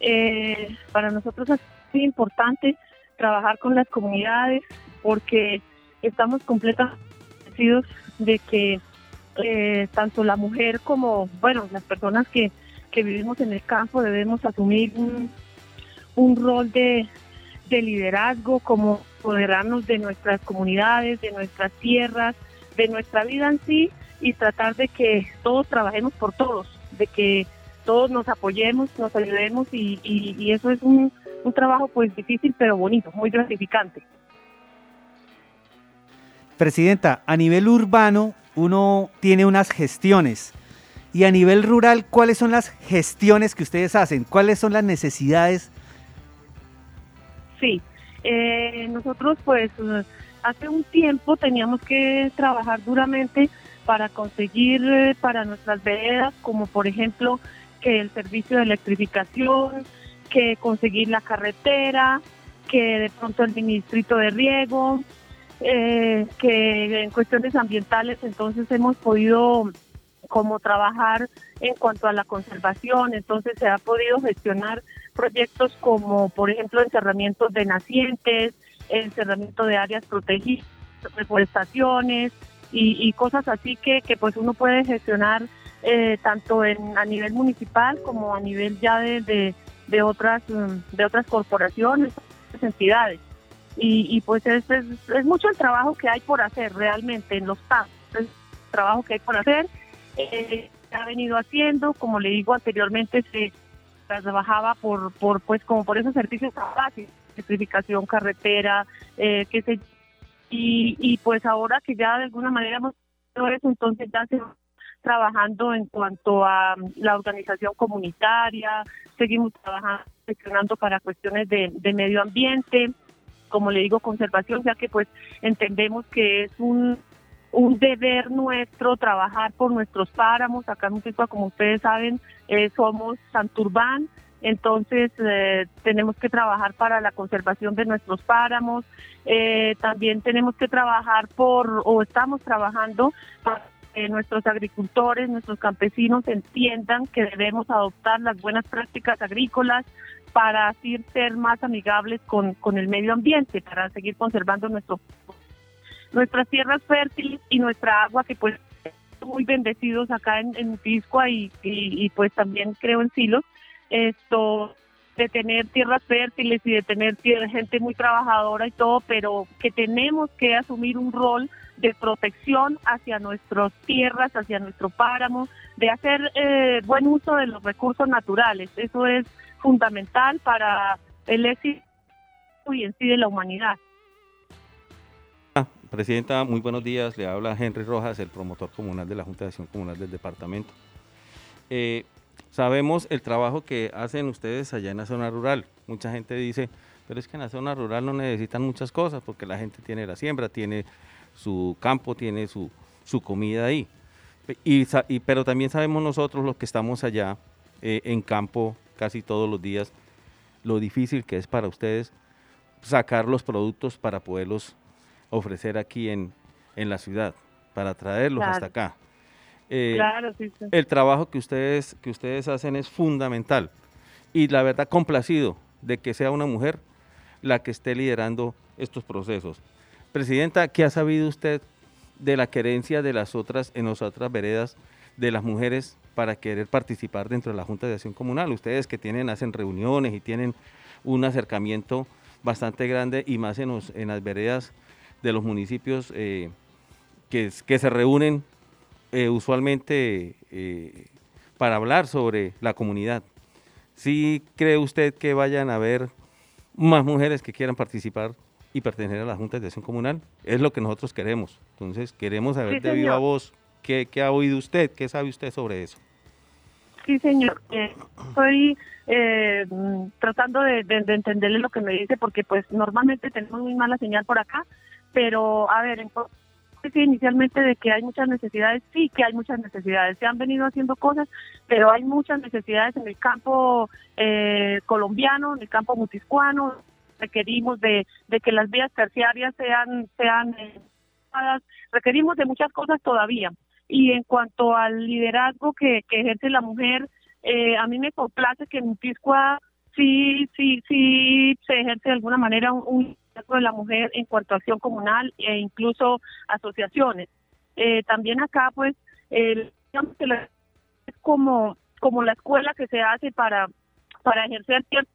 Eh, para nosotros es muy importante trabajar con las comunidades porque estamos completamente convencidos de que eh, tanto la mujer como, bueno, las personas que, que vivimos en el campo debemos asumir un, un rol de, de liderazgo, como poderarnos de nuestras comunidades, de nuestras tierras, de nuestra vida en sí y tratar de que todos trabajemos por todos, de que todos nos apoyemos, nos ayudemos y, y, eso es un, un trabajo pues difícil pero bonito, muy gratificante. Presidenta, a nivel urbano uno tiene unas gestiones y a nivel rural, ¿cuáles son las gestiones que ustedes hacen? ¿Cuáles son las necesidades Sí, eh, nosotros pues hace un tiempo teníamos que trabajar duramente para conseguir eh, para nuestras veredas, como por ejemplo que el servicio de electrificación, que conseguir la carretera, que de pronto el ministrito de riego, eh, que en cuestiones ambientales entonces hemos podido como trabajar en cuanto a la conservación, entonces se ha podido gestionar proyectos como, por ejemplo, encerramientos de nacientes, encerramiento de áreas protegidas, reforestaciones y, cosas así que, que pues uno puede gestionar eh, tanto en, a nivel municipal como a nivel ya de, de, otras mm, de otras corporaciones, entidades. Y, y pues es, es, mucho el trabajo que hay por hacer realmente en los campos, es el trabajo que hay por hacer. Eh, ha venido haciendo, como le digo anteriormente, se trabajaba por, por pues como por esos servicios básicos, electrificación, carretera, eh, qué sé y, y pues ahora que ya de alguna manera hemos eso, entonces ya se trabajando en cuanto a mm, la organización comunitaria, seguimos trabajando, gestionando para cuestiones de, medio ambiente, como le digo, conservación, ya que pues entendemos que es un un deber nuestro trabajar por nuestros páramos. Acá en Mutiscoa, como ustedes saben, eh, somos Santurbán, entonces eh, tenemos que trabajar para la conservación de nuestros páramos. Eh, también tenemos que trabajar por, o estamos trabajando para eh, nuestros agricultores, nuestros campesinos entiendan que debemos adoptar las buenas prácticas agrícolas para así ser más amigables con, con el medio ambiente, para seguir conservando nuestro, nuestras tierras fértiles y nuestra agua que pues muy bendecidos acá en, en Piscua y, y, y, pues también creo en Silos, esto de tener tierras fértiles y de tener gente muy trabajadora y todo, pero que tenemos que asumir un rol de protección hacia nuestras tierras, hacia nuestro páramo, de hacer eh, buen uso de los recursos naturales. Eso es fundamental para el éxito y en sí de la humanidad. Presidenta, muy buenos días. Le habla Henry Rojas, el promotor comunal de la Junta de Acción Comunal del departamento. Eh, sabemos el trabajo que hacen ustedes allá en la zona rural. Mucha gente dice, pero es que en la zona rural no necesitan muchas cosas porque la gente tiene la siembra, tiene su campo, tiene su, su comida ahí. Y, y, pero también sabemos nosotros los que estamos allá eh, en campo casi todos los días, lo difícil que es para ustedes sacar los productos para poderlos ofrecer aquí en, en la ciudad, para traerlos Claro. hasta acá. Eh, Claro, sí, sí. el trabajo que ustedes, que ustedes hacen es fundamental y la verdad complacido de que sea una mujer la que esté liderando estos procesos. Presidenta, ¿qué ha sabido usted de la querencia de las otras, en las otras veredas, de las mujeres para querer participar dentro de la Junta de Acción Comunal? Ustedes que tienen, hacen reuniones y tienen un acercamiento bastante grande y más en, los- en las veredas de los municipios eh, que se reúnen eh, usualmente eh, para hablar sobre la comunidad. ¿Sí cree usted que vayan a haber más mujeres que quieran participar y pertenecer a la Junta de Acción Comunal? Es lo que nosotros queremos. Entonces, queremos saber Sí, de viva voz qué, qué ha oído usted, qué sabe usted sobre eso. Sí, señor. Eh, estoy eh, tratando de, de- de entenderle lo que me dice porque pues normalmente tenemos muy mala señal por acá, pero a ver, en sí, inicialmente de que hay muchas necesidades, sí que hay muchas necesidades, se han venido haciendo cosas, pero hay muchas necesidades en el campo eh, colombiano, en el campo mutiscuano, requerimos de, de que las vías terciarias sean, sean eh, requerimos de muchas cosas todavía. Y en cuanto al liderazgo que, ejerce la mujer, eh, a mí me complace que en Piscua sí, sí, sí se ejerce de alguna manera un, de la mujer en cuanto a acción comunal e incluso asociaciones. Eh, también acá, pues, el, es como, como la escuela que se hace para, para ejercer cierto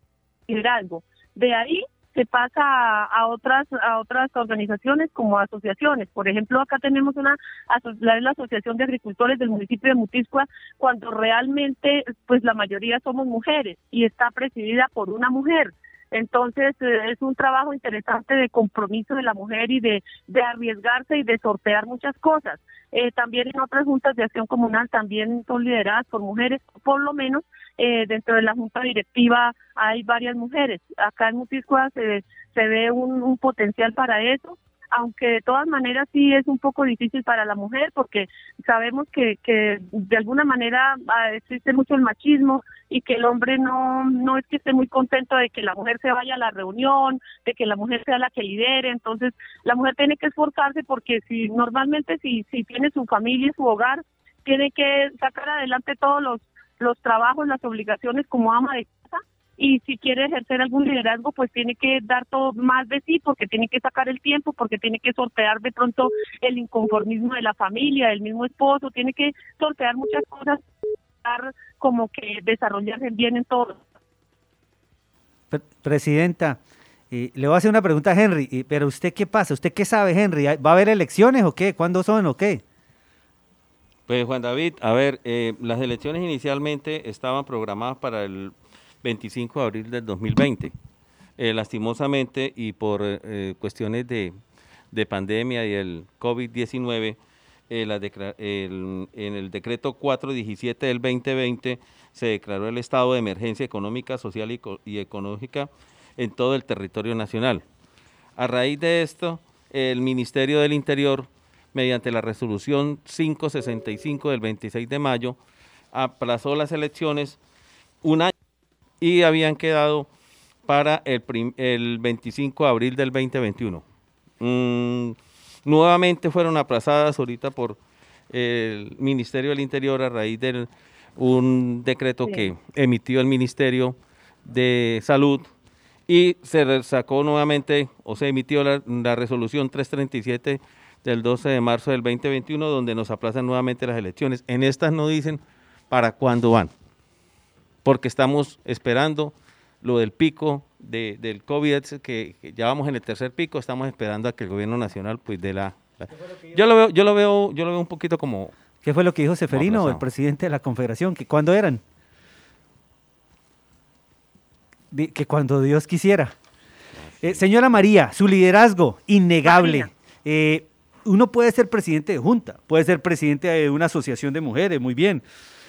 liderazgo. De ahí se pasa a, otras a otras organizaciones como asociaciones. Por ejemplo, acá tenemos una la, la Asociación de Agricultores del municipio de Mutiscua, cuando realmente pues la mayoría somos mujeres y está presidida por una mujer. Entonces eh, es un trabajo interesante de compromiso de la mujer y de, de arriesgarse y de sortear muchas cosas. Eh, también en otras juntas de acción comunal también son lideradas por mujeres, por lo menos eh, dentro de la junta directiva hay varias mujeres. Acá en Mutiscua se, se ve un potencial para eso, aunque de todas maneras sí es un poco difícil para la mujer porque sabemos que, que de alguna manera ah, existe mucho el machismo y que el hombre no, no es que esté muy contento de que la mujer se vaya a la reunión, de que la mujer sea la que lidere, entonces la mujer tiene que esforzarse porque si normalmente si, si tiene su familia y su hogar, tiene que sacar adelante todos los, los trabajos, las obligaciones como ama de y si quiere ejercer algún liderazgo, pues tiene que dar todo más de sí, porque tiene que sacar el tiempo, porque tiene que sortear de pronto el inconformismo de la familia, del mismo esposo, tiene que sortear muchas cosas, para como que desarrollarse bien en todo. Pre- Presidenta, eh, le voy a hacer una pregunta a Henry, y- pero ¿usted qué pasa? ¿Usted qué sabe, Henry? ¿Va a haber elecciones o qué? ¿Cuándo son o qué? Pues Juan David, a ver, eh, las elecciones inicialmente estaban programadas para el 25 de abril del 2020. Eh, lastimosamente y por eh, eh, cuestiones de, de pandemia y el COVID-19, eh, en el decreto 417 del 2020 se declaró el estado de emergencia económica, social y, y económica en todo el territorio nacional. A raíz de esto, el Ministerio del Interior, mediante la resolución 565 del 26 de mayo, aplazó las elecciones un año y habían quedado para el, el 25 de abril del 2021. Mm, nuevamente fueron aplazadas ahorita por el Ministerio del Interior a raíz de un decreto que emitió el Ministerio de Salud y se sacó nuevamente o se emitió la, la, resolución 337 del 12 de marzo del 2021 donde nos aplazan nuevamente las elecciones. En estas no dicen para cuándo van, porque estamos esperando lo del pico de, del COVID, que, que, ya vamos en el tercer pico, estamos esperando a que el gobierno nacional pues dé la, la... Yo lo veo, yo lo veo, yo lo veo un poquito como ¿Qué fue lo que dijo Seferino, el presidente de la Confederación? ¿Que cuándo eran? Que cuando Dios quisiera. Eh, señora María, su liderazgo innegable. Eh, uno puede ser presidente de junta, puede ser presidente de una asociación de mujeres, muy bien.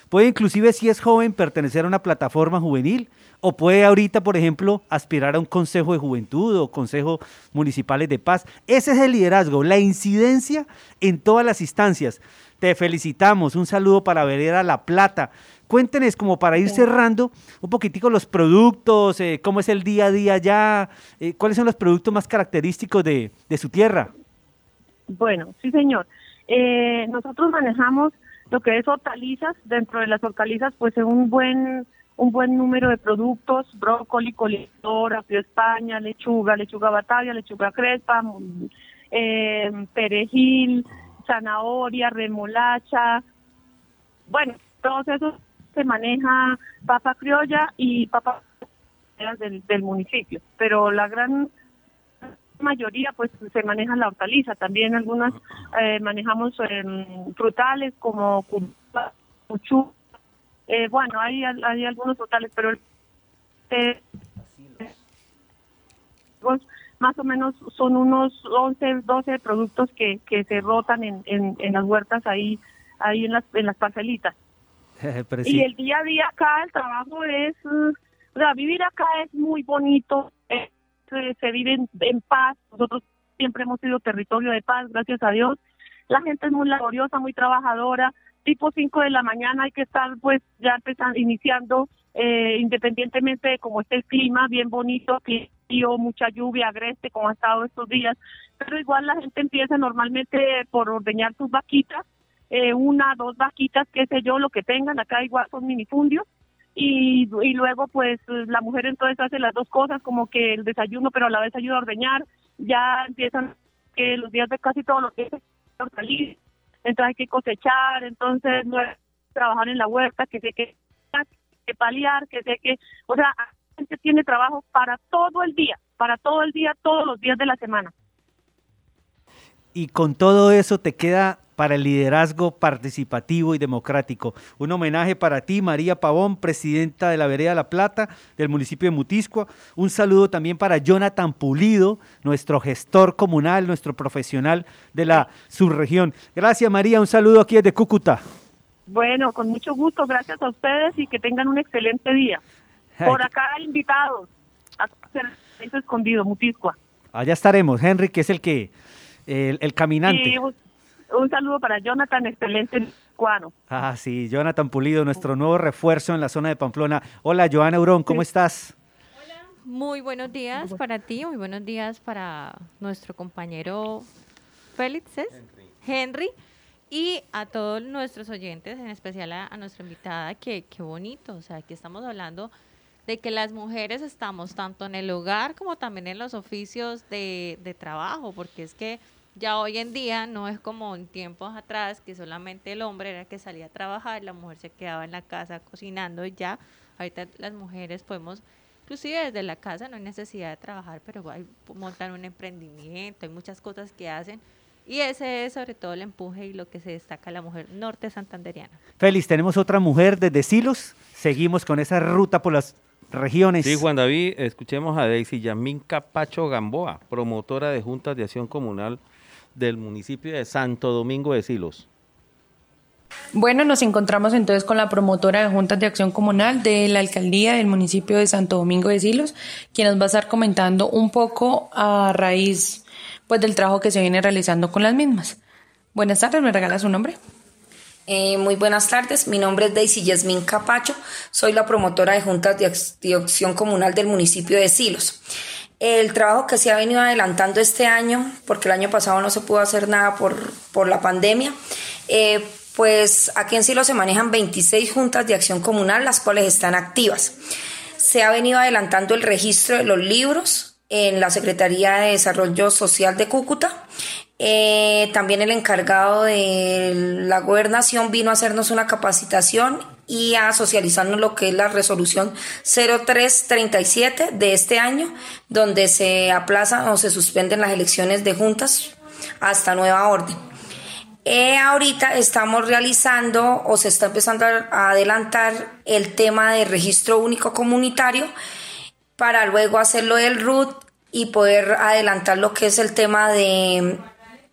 Puede inclusive, si es joven, pertenecer a una plataforma juvenil o puede ahorita, por ejemplo, aspirar a un consejo de juventud o consejo municipales de paz. Ese es el liderazgo, la incidencia en todas las instancias. Te felicitamos, un saludo para Vereda La Plata. Cuéntenos, como para ir cerrando, un poquitico los productos, eh, cómo es el día a día allá, eh, cuáles son los productos más característicos de, de su tierra. Bueno, sí señor. Eh, nosotros manejamos lo que es hortalizas, dentro de las hortalizas pues es un buen un buen número de productos, brócoli, coliflor, apio España, lechuga, lechuga batavia, lechuga crespa, eh, perejil, zanahoria, remolacha, bueno, todos esos se maneja papa criolla y papa del, del municipio, pero la gran mayoría pues se maneja la hortaliza, también algunas eh, manejamos eh, frutales como cuchu, eh, bueno, hay, hay algunos frutales, pero eh, más o menos son unos 11, 12 productos que, que se rotan en, en, en las huertas ahí, ahí en las, en las parcelitas. Y el día a día acá, el trabajo es, o sea, vivir acá es muy bonito, se, vive en, paz, nosotros siempre hemos sido territorio de paz, gracias a Dios. La gente es muy laboriosa, muy trabajadora, tipo 5 de la mañana hay que estar pues ya empezando, iniciando, eh, independientemente de cómo esté el clima, bien bonito, frío, mucha lluvia, agreste, como ha estado estos días, pero igual la gente empieza normalmente por ordeñar sus vaquitas, eh, una, dos vaquitas, qué sé yo, lo que tengan, acá igual son minifundios, y, y luego pues la mujer entonces hace las dos cosas, como que el desayuno, pero a la vez ayuda a ordeñar, ya empiezan que los días de casi todos los días salir, entonces hay que cosechar, entonces no trabajar en la huerta, que sé que, que paliar, que sé que, o sea, la gente tiene trabajo para todo el día, para todo el día, todos los días de la semana. Y con todo eso te queda para el liderazgo participativo y democrático. Un homenaje para ti, María Pavón, presidenta de la Vereda La Plata del municipio de Mutiscua. Un saludo también para Jonathan Pulido, nuestro gestor comunal, nuestro profesional de la subregión. Gracias, María. Un saludo aquí desde Cúcuta. Bueno, con mucho gusto. Gracias a ustedes y que tengan un excelente día. Por acá invitados a escondido, Mutiscua. Allá estaremos, Henry, que es el que el, el caminante. Sí, un saludo para Jonathan, excelente cuano. Ah, sí, Jonathan Pulido, nuestro nuevo refuerzo en la zona de Pamplona. Hola, Joana Eurón, ¿cómo estás? Hola, muy buenos días para ti, muy buenos días para nuestro compañero Félix, Henry. y a todos nuestros oyentes, en especial a, nuestra invitada, que qué bonito, o sea, aquí estamos hablando de que las mujeres estamos tanto en el hogar como también en los oficios de, de trabajo, porque es que ya hoy en día no es como en tiempos atrás que solamente el hombre era el que salía a trabajar, la mujer se quedaba en la casa cocinando y ya. Ahorita las mujeres podemos, inclusive desde la casa no hay necesidad de trabajar, pero hay montar un emprendimiento, hay muchas cosas que hacen. Y ese es sobre todo el empuje y lo que se destaca la mujer norte santanderiana. Félix, tenemos otra mujer desde Silos. Seguimos con esa ruta por las regiones. Sí, Juan David, escuchemos a Daisy Yamín Capacho Gamboa, promotora de juntas de acción comunal del municipio de Santo Domingo de Silos. Bueno, nos encontramos entonces con la promotora de Juntas de Acción Comunal de la Alcaldía del municipio de Santo Domingo de Silos, quien nos va a estar comentando un poco a raíz pues, del trabajo que se viene realizando con las mismas. Buenas tardes, ¿me regala su nombre? Eh, muy buenas tardes, mi nombre es Daisy Yasmín Capacho, soy la promotora de Juntas de Acción Comunal del municipio de Silos. El trabajo que se ha venido adelantando este año, porque el año pasado no se pudo hacer nada por, por la pandemia, eh, pues aquí en Silo se manejan 26 juntas de acción comunal, las cuales están activas. Se ha venido adelantando el registro de los libros en la Secretaría de Desarrollo Social de Cúcuta. Eh, también el encargado de la gobernación vino a hacernos una capacitación y a socializarnos lo que es la resolución 0337 de este año, donde se aplazan o se suspenden las elecciones de juntas hasta nueva orden. Eh, ahorita estamos realizando o se está empezando a adelantar el tema de registro único comunitario para luego hacerlo del RUT y poder adelantar lo que es el tema de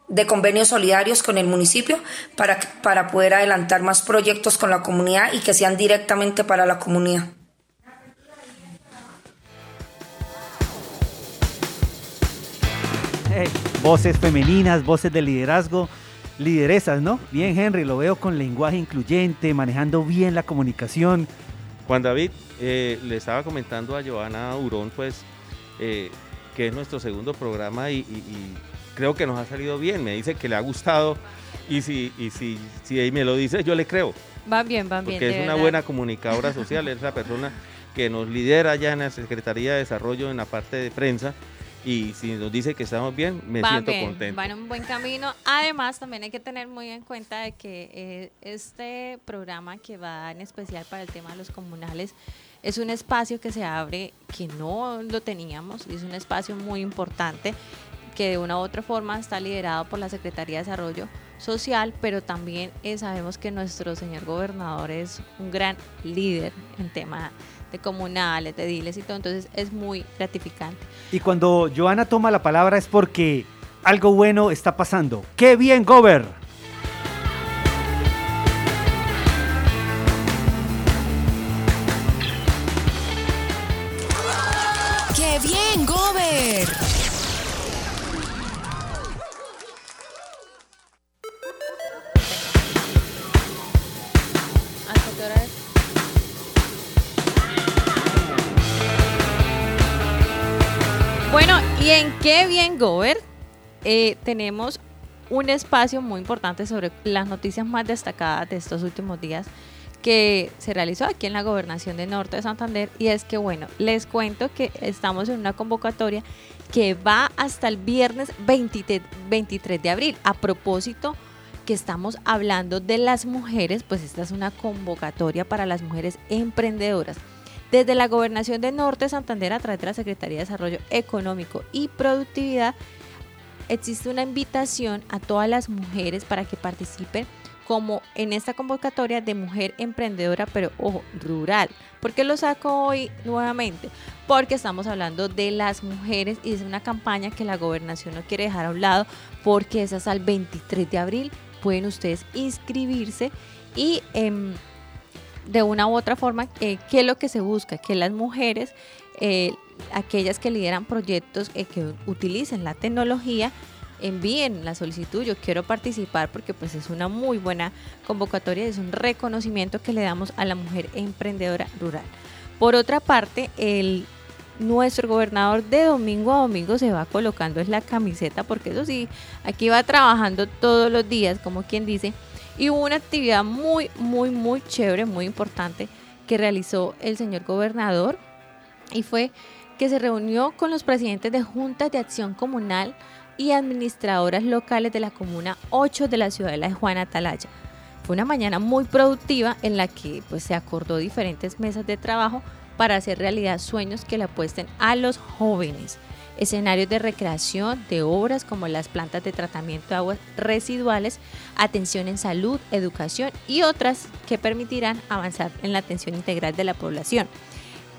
de convenios solidarios con el municipio para, para poder adelantar más proyectos con la comunidad y que sean directamente para la comunidad. voces femeninas, voces de liderazgo, lideresas, ¿no? Bien, Henry, lo veo con lenguaje incluyente, manejando bien la comunicación. Juan David, eh, le estaba comentando a Joana Urón, pues, eh, que es nuestro segundo programa y creo que nos ha salido bien. Me dice que le ha gustado y si, y si, si me lo dice, yo le creo. Van bien, van bien. Porque es una buena comunicadora social, es la persona que nos lidera ya en la Secretaría de Desarrollo en la parte de prensa. Y si nos dice que estamos bien, me siento contento. Van en un buen camino. Además, también hay que tener muy en cuenta de que eh, este programa que va en especial para el tema de los comunales es un espacio que se abre que no lo teníamos, es un espacio muy importante que de una u otra forma está liderado por la Secretaría de Desarrollo Social, pero también eh, sabemos que nuestro señor gobernador es un gran líder en tema de comunales, de diles y todo, entonces es muy gratificante. Y cuando Joana toma la palabra es porque algo bueno está pasando. ¡Qué bien, Gober! ¡Qué bien, Gober! Y en Qué Bien Gober eh, tenemos un espacio muy importante sobre las noticias más destacadas de estos últimos días que se realizó aquí en la gobernación de Norte de Santander y es que bueno, les cuento que estamos en una convocatoria que va hasta el viernes 23 de abril. A propósito que estamos hablando de las mujeres, pues esta es una convocatoria para las mujeres emprendedoras. Desde la Gobernación de Norte Santander, a través de la Secretaría de Desarrollo Económico y Productividad, existe una invitación a todas las mujeres para que participen como en esta convocatoria de mujer emprendedora, pero ojo, rural. ¿Por qué lo saco hoy nuevamente? Porque estamos hablando de las mujeres y es una campaña que la gobernación no quiere dejar a un lado porque es hasta el 23 de abril. Pueden ustedes inscribirse y... Em, de una u otra forma, eh, ¿qué es lo que se busca? Que las mujeres, eh, aquellas que lideran proyectos eh, que utilicen la tecnología, envíen la solicitud, yo quiero participar porque pues es una muy buena convocatoria, es un reconocimiento que le damos a la mujer emprendedora rural. Por otra parte, el nuestro gobernador de domingo a domingo se va colocando es la camiseta, porque eso sí, aquí va trabajando todos los días, como quien dice, y hubo una actividad muy, muy, muy chévere, muy importante que realizó el señor gobernador y fue que se reunió con los presidentes de juntas de acción comunal y administradoras locales de la comuna 8 de la ciudad de Juana Atalaya. Fue una mañana muy productiva en la que pues, se acordó diferentes mesas de trabajo para hacer realidad sueños que le apuesten a los jóvenes escenarios de recreación, de obras como las plantas de tratamiento de aguas residuales, atención en salud, educación y otras que permitirán avanzar en la atención integral de la población.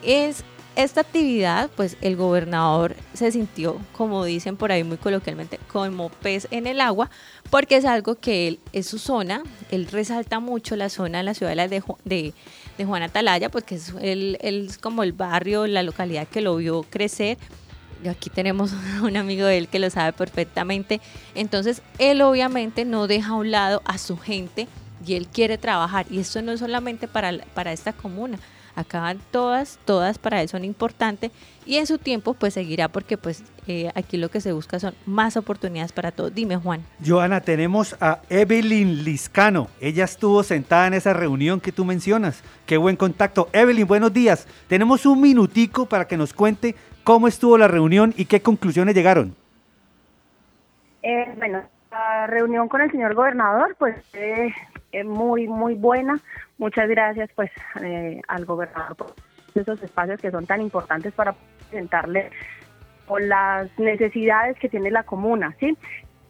Es esta actividad, pues el gobernador se sintió, como dicen por ahí muy coloquialmente, como pez en el agua, porque es algo que él, es su zona, él resalta mucho la zona de la ciudad de, de, de Juan Atalaya, porque es, él, es como el barrio, la localidad que lo vio crecer, aquí tenemos un amigo de él que lo sabe perfectamente. Entonces, él obviamente no deja a un lado a su gente y él quiere trabajar. Y esto no es solamente para, para esta comuna. Acaban todas, todas para él son importantes y en su tiempo pues seguirá porque pues eh, aquí lo que se busca son más oportunidades para todos. Dime Juan. Joana, tenemos a Evelyn Liscano. Ella estuvo sentada en esa reunión que tú mencionas. Qué buen contacto. Evelyn, buenos días. Tenemos un minutico para que nos cuente cómo estuvo la reunión y qué conclusiones llegaron. Eh, bueno, la reunión con el señor gobernador pues eh, muy, muy buena. Muchas gracias pues eh, al gobernador por esos espacios que son tan importantes para presentarle con las necesidades que tiene la comuna, ¿sí?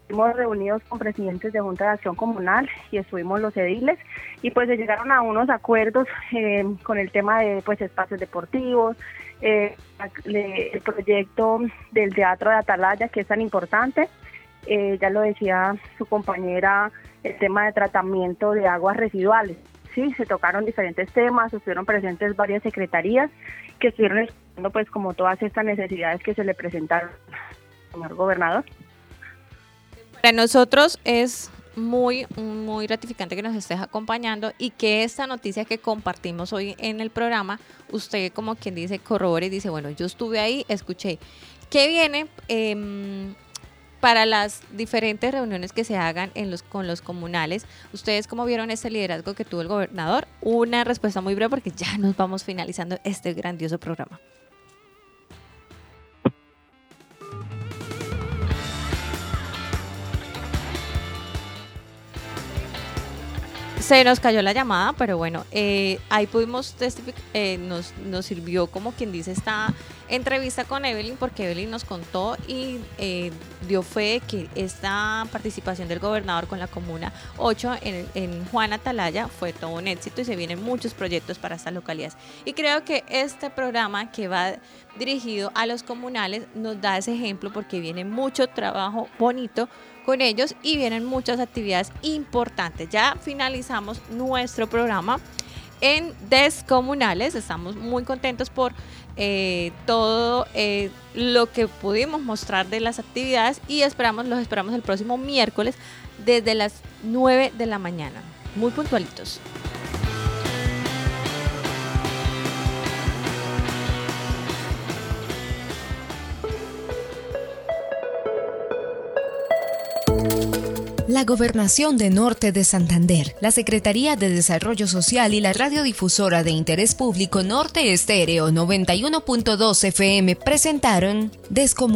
Estuvimos reunidos con presidentes de Junta de Acción Comunal y estuvimos los ediles y pues se llegaron a unos acuerdos eh, con el tema de pues espacios deportivos, eh, el proyecto del Teatro de Atalaya que es tan importante, eh, ya lo decía su compañera, el tema de tratamiento de aguas residuales. Sí, se tocaron diferentes temas, estuvieron presentes varias secretarías que estuvieron explicando pues como todas estas necesidades que se le presentaron al señor gobernador. Para nosotros es muy, muy gratificante que nos estés acompañando y que esta noticia que compartimos hoy en el programa, usted como quien dice, corrobore y dice, bueno, yo estuve ahí, escuché. ¿Qué viene eh, para las diferentes reuniones que se hagan en los, con los comunales? ¿Ustedes cómo vieron ese liderazgo que tuvo el gobernador? Una respuesta muy breve porque ya nos vamos finalizando este grandioso programa. Se nos cayó la llamada, pero bueno, eh, ahí pudimos testificar, eh, nos, nos sirvió como quien dice esta entrevista con Evelyn, porque Evelyn nos contó y eh, dio fe que esta participación del gobernador con la Comuna 8 en, en Juan Atalaya fue todo un éxito y se vienen muchos proyectos para estas localidades. Y creo que este programa que va dirigido a los comunales nos da ese ejemplo porque viene mucho trabajo bonito con ellos y vienen muchas actividades importantes. Ya finalizamos nuestro programa en Descomunales. Estamos muy contentos por eh, todo eh, lo que pudimos mostrar de las actividades y esperamos, los esperamos el próximo miércoles desde las 9 de la mañana. Muy puntualitos. La Gobernación de Norte de Santander, la Secretaría de Desarrollo Social y la radiodifusora de interés público Norte Estéreo 91.2 FM presentaron Descomunicación